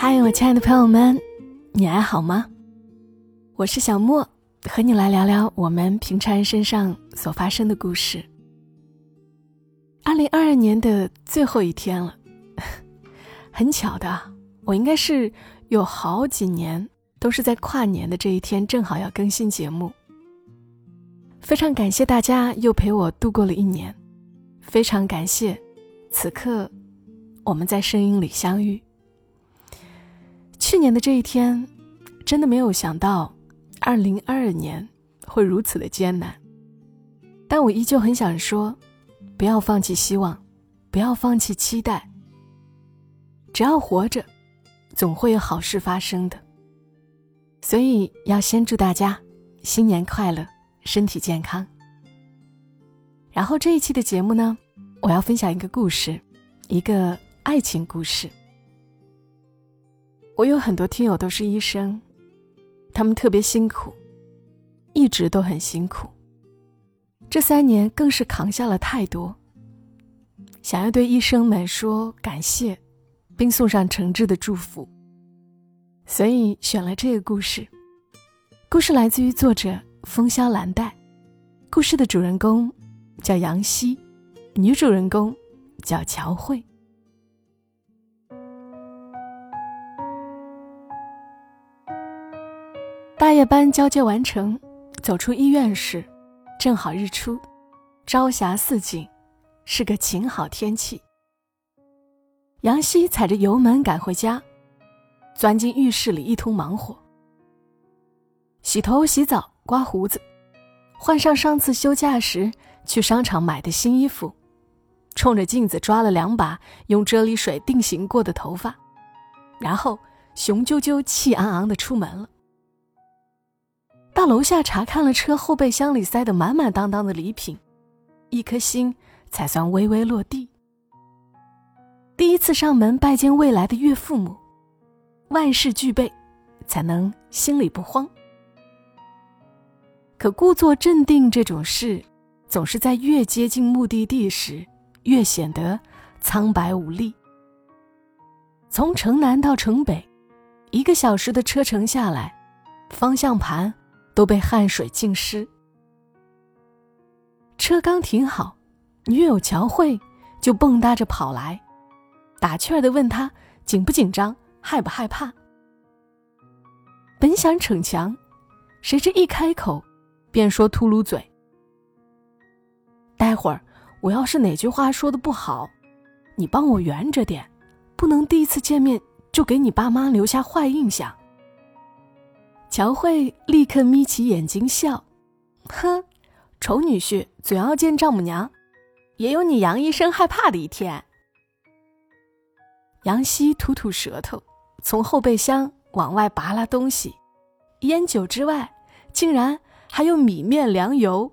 嗨，我亲爱的朋友们，你还好吗？我是小莫，和你来聊聊我们平常人身上所发生的故事。二零二二年的最后一天了，很巧的，我应该是有好几年都是在跨年的这一天，正好要更新节目。非常感谢大家又陪我度过了一年，非常感谢，此刻我们在声音里相遇。去年的这一天，真的没有想到，二零二二年会如此的艰难。但我依旧很想说，不要放弃希望，不要放弃期待。只要活着，总会有好事发生的。所以要先祝大家新年快乐，身体健康。然后这一期的节目呢，我要分享一个故事，一个爱情故事。我有很多听友都是医生，他们特别辛苦，一直都很辛苦。这三年更是扛下了太多，想要对医生们说感谢，并送上诚挚的祝福。所以选了这个故事。故事来自于作者风萧兰黛，故事的主人公叫杨希，女主人公叫乔慧。大夜班交接完成，走出医院时，正好日出，朝霞似锦，是个晴好天气。杨希踩着油门赶回家，钻进浴室里一通忙活。洗头、洗澡、刮胡子，换上上次休假时去商场买的新衣服，冲着镜子抓了两把用啫喱水定型过的头发，然后雄赳赳、气昂昂的出门了。到楼下查看了车后备箱里塞得满满当当的礼品，一颗心才算微微落地。第一次上门拜见未来的岳父母，万事俱备，才能心里不慌。可故作镇定这种事，总是在越接近目的地时，越显得苍白无力。从城南到城北，一个小时的车程下来，方向盘。都被汗水浸湿。车刚停好，女友乔慧就蹦跶着跑来，打趣儿的问他紧不紧张，害不害怕。本想逞强，谁知一开口，便说秃噜嘴。待会儿我要是哪句话说的不好，你帮我圆着点，不能第一次见面就给你爸妈留下坏印象。乔慧立刻眯起眼睛笑，哼，丑女婿总要见丈母娘，也有你杨医生害怕的一天。杨希吐吐舌头，从后备箱往外拔拉东西，烟酒之外，竟然还有米面粮油。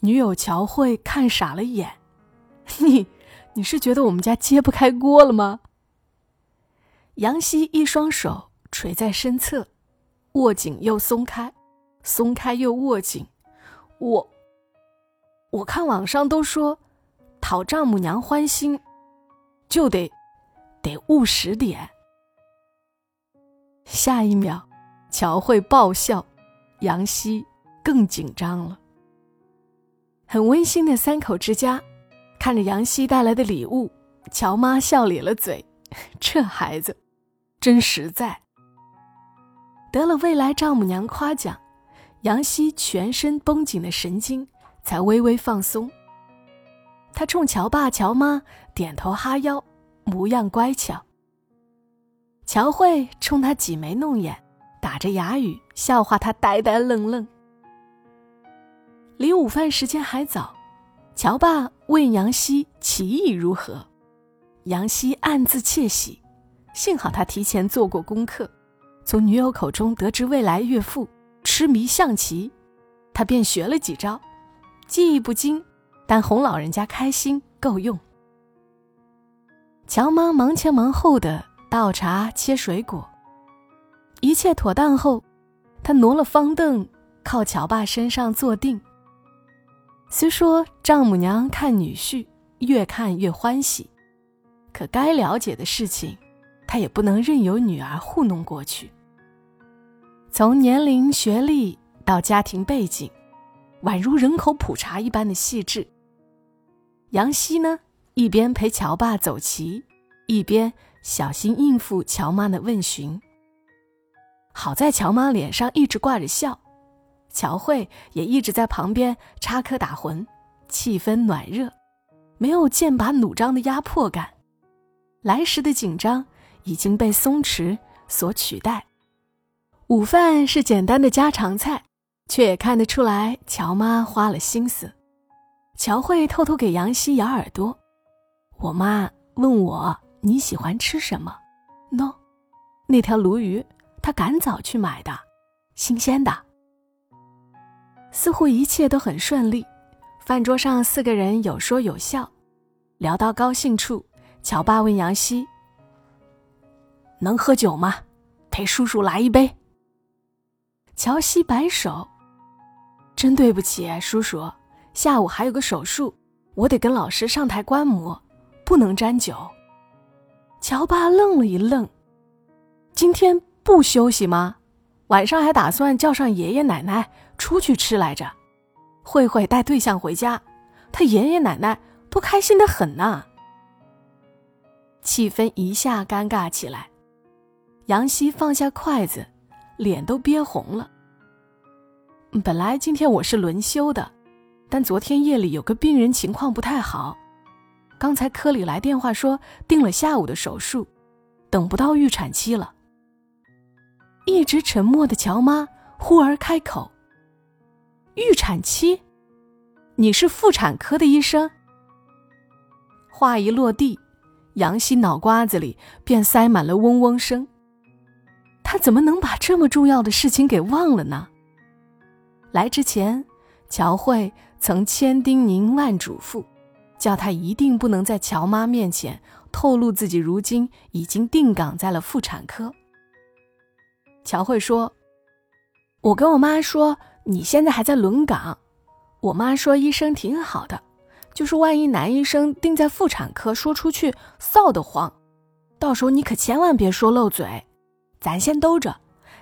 女友乔慧看傻了眼，你，你是觉得我们家揭不开锅了吗？杨希一双手垂在身侧。握紧又松开，松开又握紧。我，我看网上都说，讨丈母娘欢心，就得得务实点。下一秒，乔慧爆笑，杨希更紧张了。很温馨的三口之家，看着杨希带来的礼物，乔妈笑咧了嘴，这孩子真实在。得了未来丈母娘夸奖，杨希全身绷紧的神经才微微放松。他冲乔爸乔妈点头哈腰，模样乖巧。乔慧冲他挤眉弄眼，打着哑语笑话他呆呆愣愣。离午饭时间还早，乔爸问杨希棋艺如何，杨希暗自窃喜，幸好他提前做过功课。从女友口中得知未来岳父痴迷象棋，他便学了几招，技艺不精，但哄老人家开心够用。乔妈忙前忙后的倒茶切水果，一切妥当后，她挪了方凳靠乔爸身上坐定。虽说丈母娘看女婿越看越欢喜，可该了解的事情，他也不能任由女儿糊弄过去。从年龄、学历到家庭背景，宛如人口普查一般的细致。杨希呢，一边陪乔爸走棋，一边小心应付乔妈的问询。好在乔妈脸上一直挂着笑，乔慧也一直在旁边插科打诨，气氛暖热，没有剑拔弩张的压迫感。来时的紧张已经被松弛所取代。午饭是简单的家常菜，却也看得出来乔妈花了心思。乔慧偷偷给杨希咬耳朵。我妈问我你喜欢吃什么？no，那条鲈鱼她赶早去买的，新鲜的。似乎一切都很顺利，饭桌上四个人有说有笑，聊到高兴处，乔爸问杨希：“能喝酒吗？陪叔叔来一杯。”乔西摆手：“真对不起，叔叔，下午还有个手术，我得跟老师上台观摩，不能沾酒。”乔爸愣了一愣：“今天不休息吗？晚上还打算叫上爷爷奶奶出去吃来着。慧慧带对象回家，他爷爷奶奶都开心的很呢。”气氛一下尴尬起来，杨希放下筷子。脸都憋红了。本来今天我是轮休的，但昨天夜里有个病人情况不太好，刚才科里来电话说定了下午的手术，等不到预产期了。一直沉默的乔妈忽而开口：“预产期？你是妇产科的医生？”话一落地，杨希脑瓜子里便塞满了嗡嗡声。他怎么能把这么重要的事情给忘了呢？来之前，乔慧曾千叮咛万嘱咐，叫他一定不能在乔妈面前透露自己如今已经定岗在了妇产科。乔慧说：“我跟我妈说你现在还在轮岗，我妈说医生挺好的，就是万一男医生定在妇产科说出去臊得慌，到时候你可千万别说漏嘴。”咱先兜着，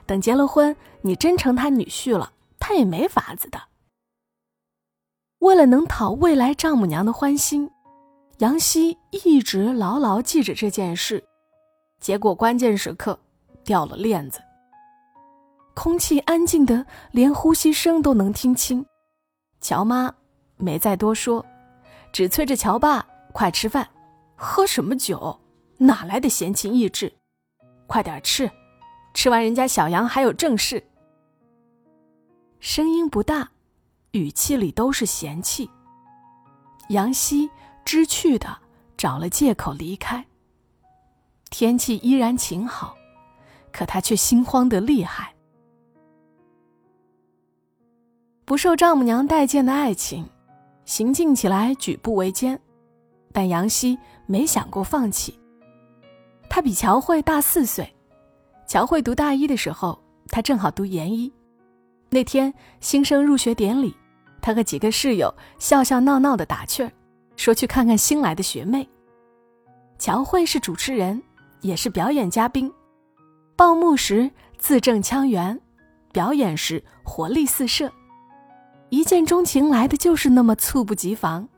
等结了婚，你真成他女婿了，他也没法子的。为了能讨未来丈母娘的欢心，杨希一直牢牢记着这件事，结果关键时刻掉了链子。空气安静的连呼吸声都能听清，乔妈没再多说，只催着乔爸快吃饭，喝什么酒？哪来的闲情逸致？快点吃！吃完，人家小杨还有正事。声音不大，语气里都是嫌弃。杨希知趣的找了借口离开。天气依然晴好，可他却心慌的厉害。不受丈母娘待见的爱情，行进起来举步维艰，但杨希没想过放弃。他比乔慧大四岁。乔慧读大一的时候，他正好读研一。那天新生入学典礼，他和几个室友笑笑闹闹的打趣儿，说去看看新来的学妹。乔慧是主持人，也是表演嘉宾。报幕时字正腔圆，表演时活力四射。一见钟情来的就是那么猝不及防。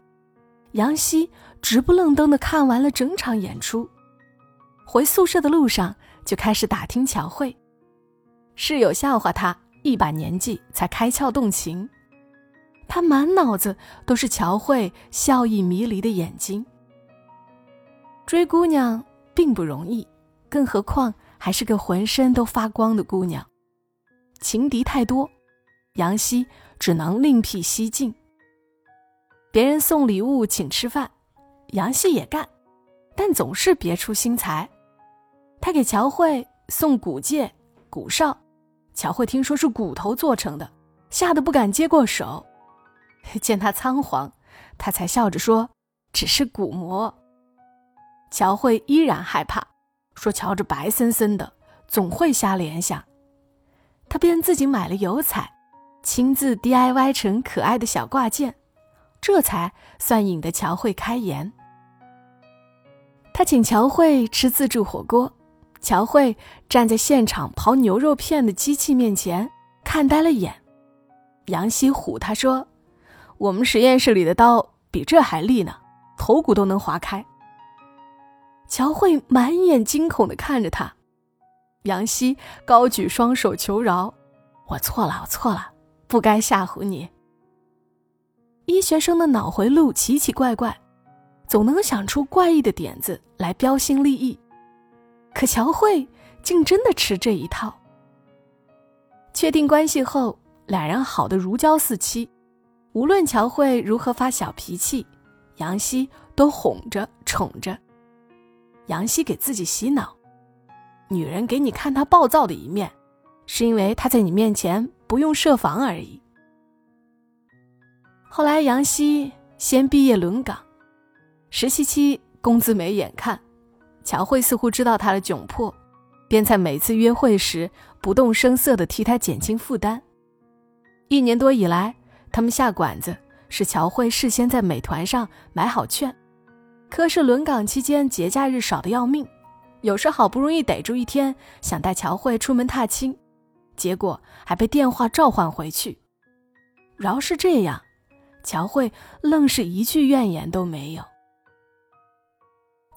杨希直不愣登的看完了整场演出，回宿舍的路上。就开始打听乔慧，室友笑话他一把年纪才开窍动情，他满脑子都是乔慧笑意迷离的眼睛。追姑娘并不容易，更何况还是个浑身都发光的姑娘，情敌太多，杨希只能另辟蹊径。别人送礼物请吃饭，杨希也干，但总是别出心裁。他给乔慧送骨戒、骨哨，乔慧听说是骨头做成的，吓得不敢接过手。见他仓皇，他才笑着说：“只是骨膜。”乔慧依然害怕，说：“瞧着白森森的，总会瞎联想。”他便自己买了油彩，亲自 DIY 成可爱的小挂件，这才算引得乔慧开颜。他请乔慧吃自助火锅。乔慧站在现场刨牛肉片的机器面前，看呆了眼。杨希唬他说：“我们实验室里的刀比这还利呢，头骨都能划开。”乔慧满眼惊恐的看着他，杨希高举双手求饶：“我错了，我错了，不该吓唬你。”医学生的脑回路奇奇怪怪，总能想出怪异的点子来标新立异。可乔慧竟真的吃这一套。确定关系后，俩人好的如胶似漆。无论乔慧如何发小脾气，杨希都哄着宠着。杨希给自己洗脑：女人给你看她暴躁的一面，是因为她在你面前不用设防而已。后来杨希先毕业轮岗，实习期工资没眼看。乔慧似乎知道他的窘迫，便在每次约会时不动声色地替他减轻负担。一年多以来，他们下馆子是乔慧事先在美团上买好券。可是轮岗期间节假日少得要命，有时好不容易逮住一天想带乔慧出门踏青，结果还被电话召唤回去。饶是这样，乔慧愣是一句怨言都没有。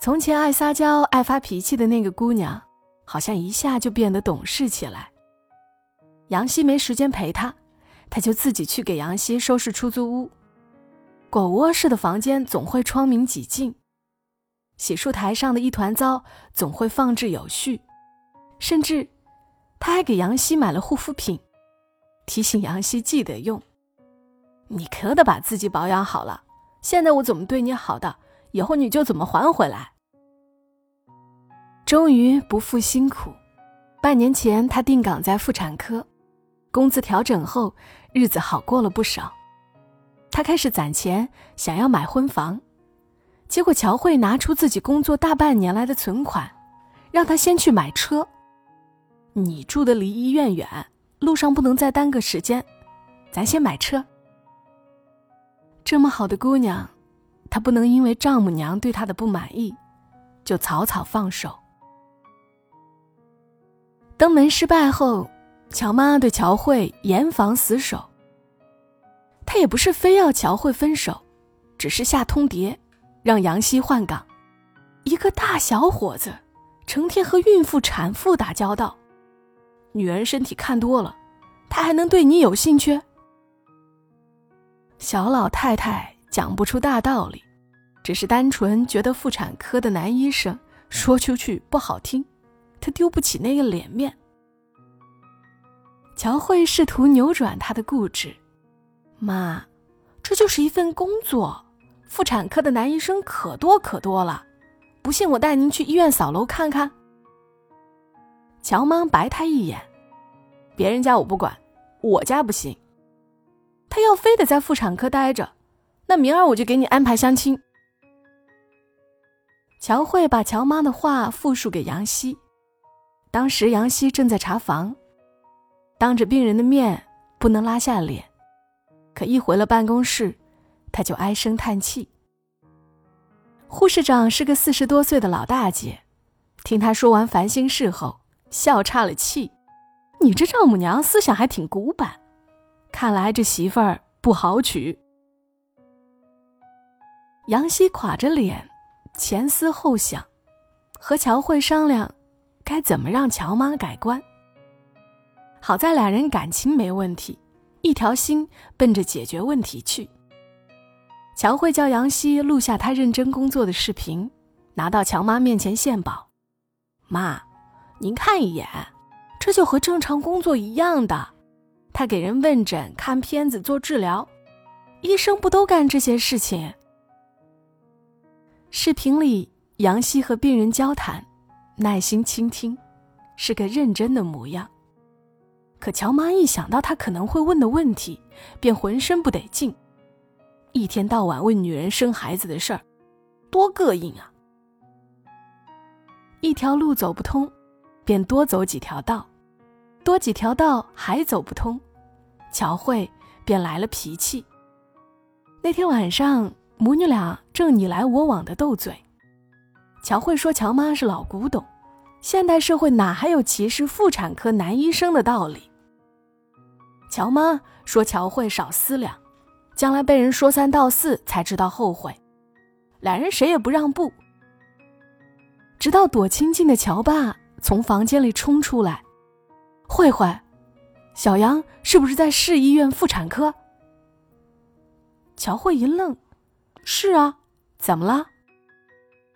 从前爱撒娇、爱发脾气的那个姑娘，好像一下就变得懂事起来。杨希没时间陪她，她就自己去给杨希收拾出租屋。狗窝式的房间总会窗明几净，洗漱台上的一团糟总会放置有序，甚至，她还给杨希买了护肤品，提醒杨希记得用。你可得把自己保养好了。现在我怎么对你好的，以后你就怎么还回来。终于不负辛苦，半年前他定岗在妇产科，工资调整后，日子好过了不少。他开始攒钱，想要买婚房，结果乔慧拿出自己工作大半年来的存款，让他先去买车。你住的离医院远，路上不能再耽搁时间，咱先买车。这么好的姑娘，她不能因为丈母娘对她的不满意，就草草放手。登门失败后，乔妈对乔慧严防死守。她也不是非要乔慧分手，只是下通牒，让杨希换岗。一个大小伙子，成天和孕妇、产妇打交道，女人身体看多了，他还能对你有兴趣？小老太太讲不出大道理，只是单纯觉得妇产科的男医生说出去不好听。他丢不起那个脸面。乔慧试图扭转他的固执，妈，这就是一份工作，妇产科的男医生可多可多了，不信我带您去医院扫楼看看。乔妈白他一眼，别人家我不管，我家不行。他要非得在妇产科待着，那明儿我就给你安排相亲。乔慧把乔妈的话复述给杨希。当时杨希正在查房，当着病人的面不能拉下脸，可一回了办公室，他就唉声叹气。护士长是个四十多岁的老大姐，听他说完烦心事后，笑岔了气：“你这丈母娘思想还挺古板，看来这媳妇儿不好娶。”杨希垮着脸，前思后想，和乔慧商量。该怎么让乔妈改观？好在俩人感情没问题，一条心奔着解决问题去。乔慧叫杨希录下他认真工作的视频，拿到乔妈面前献宝：“妈，您看一眼，这就和正常工作一样的。他给人问诊、看片子、做治疗，医生不都干这些事情？”视频里，杨希和病人交谈。耐心倾听，是个认真的模样。可乔妈一想到他可能会问的问题，便浑身不得劲。一天到晚问女人生孩子的事儿，多膈应啊！一条路走不通，便多走几条道，多几条道还走不通，乔慧便来了脾气。那天晚上，母女俩正你来我往的斗嘴。乔慧说：“乔妈是老古董，现代社会哪还有歧视妇产科男医生的道理？乔妈说：“乔慧少思量，将来被人说三道四才知道后悔。”两人谁也不让步，直到躲清静的乔爸从房间里冲出来：“慧慧，小杨是不是在市医院妇产科？”乔慧一愣：“是啊，怎么了？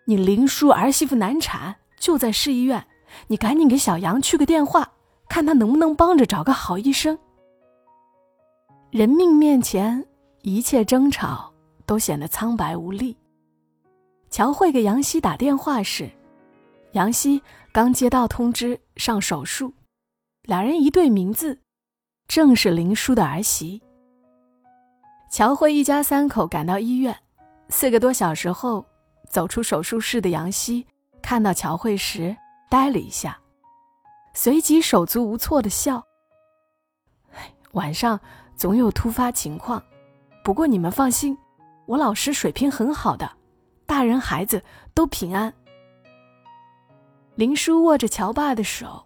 你林叔儿媳妇难产。”就在市医院，你赶紧给小杨去个电话，看他能不能帮着找个好医生。人命面前，一切争吵都显得苍白无力。乔慧给杨希打电话时，杨希刚接到通知上手术，两人一对名字，正是林叔的儿媳。乔慧一家三口赶到医院，四个多小时后，走出手术室的杨希。看到乔慧时，呆了一下，随即手足无措的笑。晚上总有突发情况，不过你们放心，我老师水平很好的，大人孩子都平安。林叔握着乔爸的手，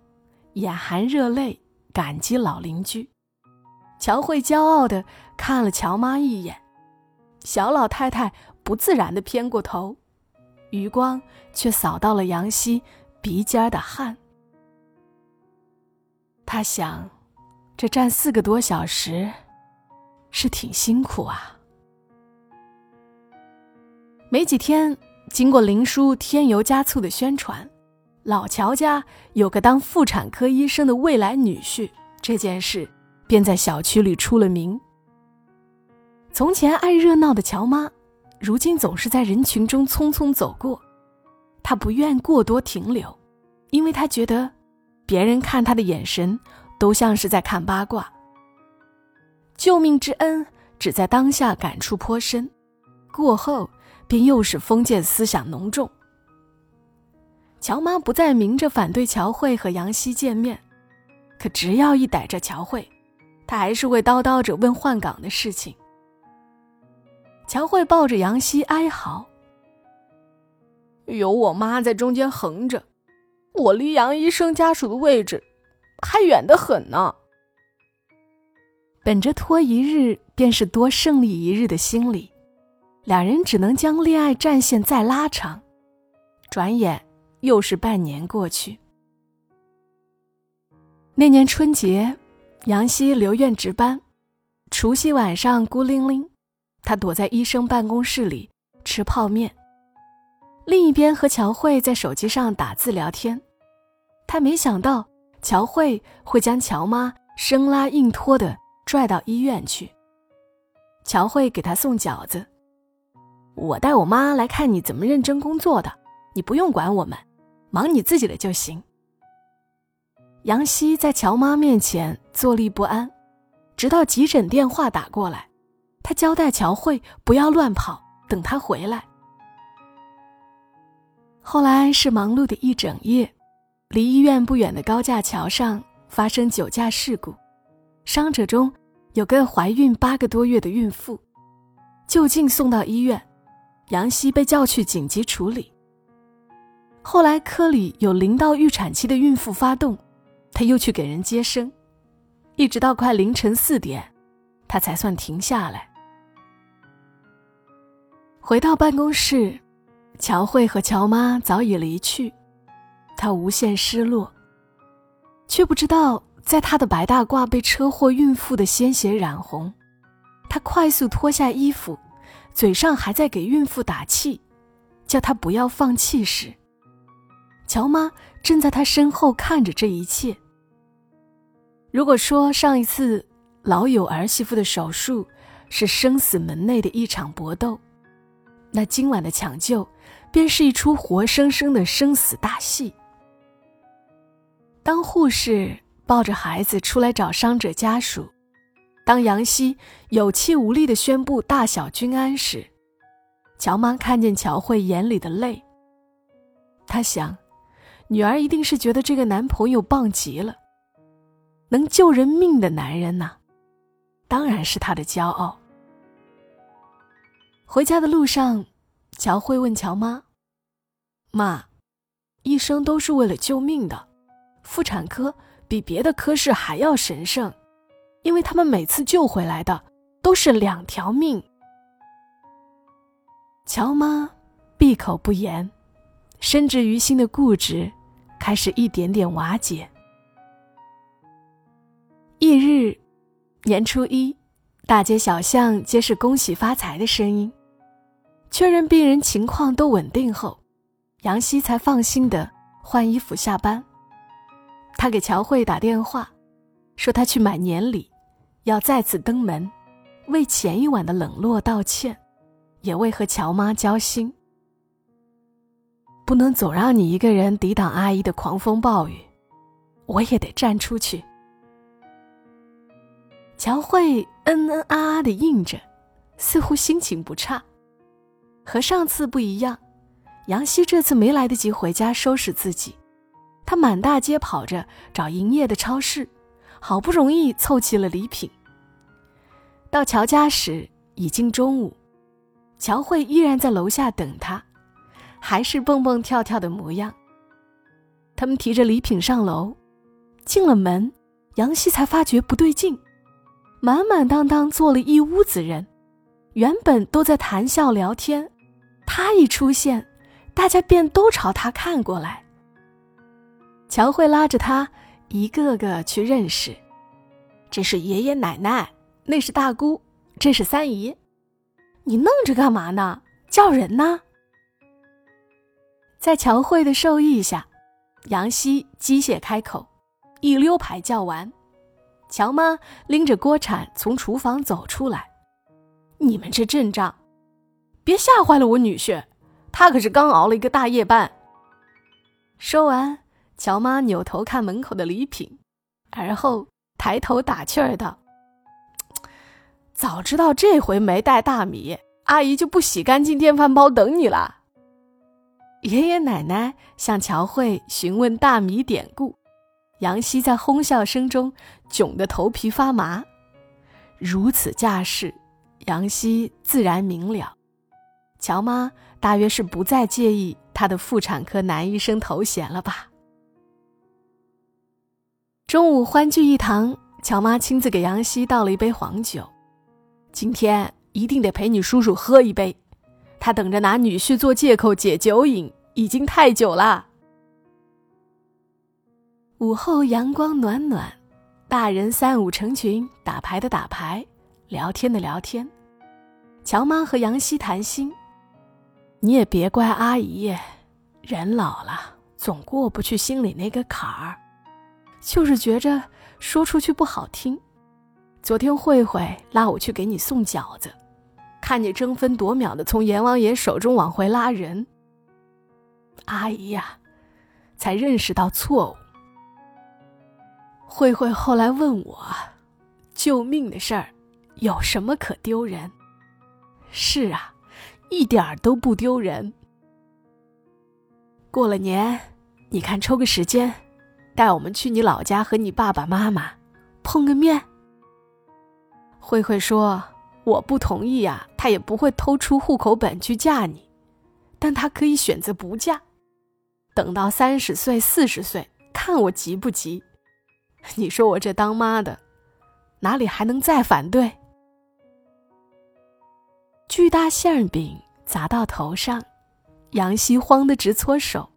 眼含热泪，感激老邻居。乔慧骄傲的看了乔妈一眼，小老太太不自然的偏过头。余光却扫到了杨希鼻尖的汗。他想，这站四个多小时，是挺辛苦啊。没几天，经过林叔添油加醋的宣传，老乔家有个当妇产科医生的未来女婿，这件事便在小区里出了名。从前爱热闹的乔妈。如今总是在人群中匆匆走过，他不愿过多停留，因为他觉得别人看他的眼神都像是在看八卦。救命之恩只在当下感触颇深，过后便又是封建思想浓重。乔妈不再明着反对乔慧和杨希见面，可只要一逮着乔慧，她还是会叨叨着问换岗的事情。乔慧抱着杨希哀嚎：“有我妈在中间横着，我离杨医生家属的位置还远得很呢。”本着拖一日便是多胜利一日的心理，两人只能将恋爱战线再拉长。转眼又是半年过去。那年春节，杨希留院值班，除夕晚上孤零零。他躲在医生办公室里吃泡面，另一边和乔慧在手机上打字聊天。他没想到乔慧会将乔妈生拉硬拖的拽到医院去。乔慧给他送饺子，我带我妈来看你怎么认真工作的，你不用管我们，忙你自己的就行。杨希在乔妈面前坐立不安，直到急诊电话打过来。他交代乔慧不要乱跑，等他回来。后来是忙碌的一整夜，离医院不远的高架桥上发生酒驾事故，伤者中有个怀孕八个多月的孕妇，就近送到医院，杨希被叫去紧急处理。后来科里有临到预产期的孕妇发动，他又去给人接生，一直到快凌晨四点，他才算停下来。回到办公室，乔慧和乔妈早已离去，她无限失落，却不知道在她的白大褂被车祸孕妇的鲜血染红。她快速脱下衣服，嘴上还在给孕妇打气，叫她不要放弃时，乔妈正在她身后看着这一切。如果说上一次老友儿媳妇的手术是生死门内的一场搏斗，那今晚的抢救，便是一出活生生的生死大戏。当护士抱着孩子出来找伤者家属，当杨希有气无力的宣布大小均安时，乔妈看见乔慧眼里的泪。她想，女儿一定是觉得这个男朋友棒极了，能救人命的男人呐，当然是她的骄傲。回家的路上，乔慧问乔妈：“妈，医生都是为了救命的，妇产科比别的科室还要神圣，因为他们每次救回来的都是两条命。乔妈闭口不言，深植于心的固执开始一点点瓦解。翌日，年初一，大街小巷皆是恭喜发财的声音。确认病人情况都稳定后，杨希才放心的换衣服下班。他给乔慧打电话，说他去买年礼，要再次登门，为前一晚的冷落道歉，也为和乔妈交心。不能总让你一个人抵挡阿姨的狂风暴雨，我也得站出去。乔慧嗯嗯啊啊的应着，似乎心情不差。和上次不一样，杨希这次没来得及回家收拾自己，他满大街跑着找营业的超市，好不容易凑齐了礼品。到乔家时已经中午，乔慧依然在楼下等他，还是蹦蹦跳跳的模样。他们提着礼品上楼，进了门，杨希才发觉不对劲。满满当当坐了一屋子人，原本都在谈笑聊天，他一出现，大家便都朝他看过来。乔慧拉着他一个个去认识，这是爷爷奶奶，那是大姑，这是三姨。你愣着干嘛呢？叫人呢？在乔慧的授意下，杨希机械开口，一溜排叫完。乔妈拎着锅铲从厨房走出来，你们这阵仗，别吓坏了我女婿，他可是刚熬了一个大夜班。说完，乔妈扭头看门口的礼品，而后抬头打趣儿道：“早知道这回没带大米，阿姨就不洗干净电饭煲等你了。”爷爷奶奶向乔慧询问大米典故。杨希在哄笑声中窘得头皮发麻，如此架势，杨希自然明了，乔妈大约是不再介意他的妇产科男医生头衔了吧。中午欢聚一堂，乔妈亲自给杨希倒了一杯黄酒，今天一定得陪你叔叔喝一杯，他等着拿女婿做借口解酒瘾，已经太久了。午后阳光暖暖，大人三五成群，打牌的打牌，聊天的聊天。乔妈和杨希谈心，你也别怪阿姨，人老了总过不去心里那个坎儿，就是觉着说出去不好听。昨天慧慧拉我去给你送饺子，看你争分夺秒的从阎王爷手中往回拉人，阿姨呀，才认识到错误。慧慧后来问我：“救命的事儿，有什么可丢人？”是啊，一点儿都不丢人。过了年，你看抽个时间，带我们去你老家和你爸爸妈妈碰个面。慧慧说：“我不同意呀，她也不会偷出户口本去嫁你，但她可以选择不嫁，等到三十岁、四十岁，看我急不急。”你说我这当妈的，哪里还能再反对？巨大馅饼砸到头上，杨希慌得直搓手。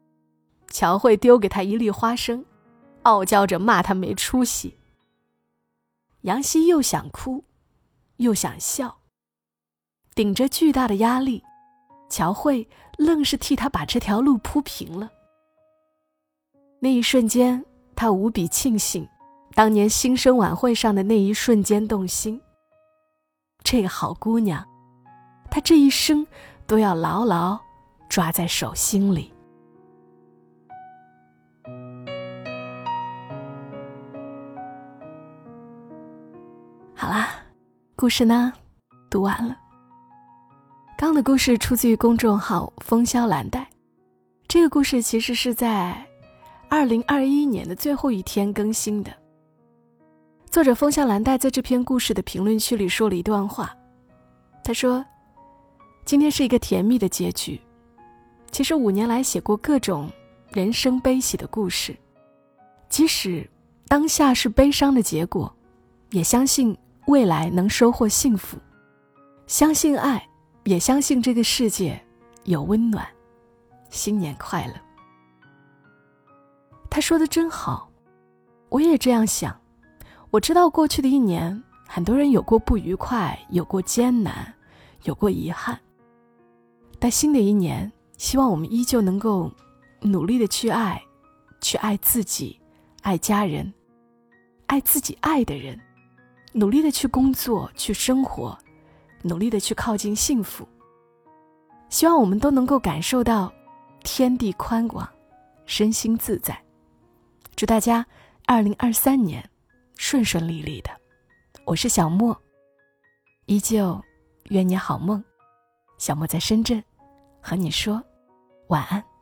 乔慧丢给他一粒花生，傲娇着骂他没出息。杨希又想哭，又想笑，顶着巨大的压力，乔慧愣是替他把这条路铺平了。那一瞬间，他无比庆幸。当年新生晚会上的那一瞬间动心，这个好姑娘，他这一生都要牢牢抓在手心里。好啦，故事呢，读完了。刚的故事出自于公众号“风萧兰黛”，这个故事其实是在二零二一年的最后一天更新的。作者风萧兰黛在这篇故事的评论区里说了一段话，他说：“今天是一个甜蜜的结局。其实五年来写过各种人生悲喜的故事。即使当下是悲伤的结果，也相信未来能收获幸福。相信爱，也相信这个世界有温暖。新年快乐！他说的真好，我也这样想。我知道过去的一年，很多人有过不愉快，有过艰难，有过遗憾。但新的一年，希望我们依旧能够努力的去爱，去爱自己，爱家人，爱自己爱的人，努力的去工作，去生活，努力的去靠近幸福。希望我们都能够感受到天地宽广，身心自在。祝大家二零二三年顺顺利利的。我是小莫，依旧愿你好梦。小莫在深圳，和你说晚安。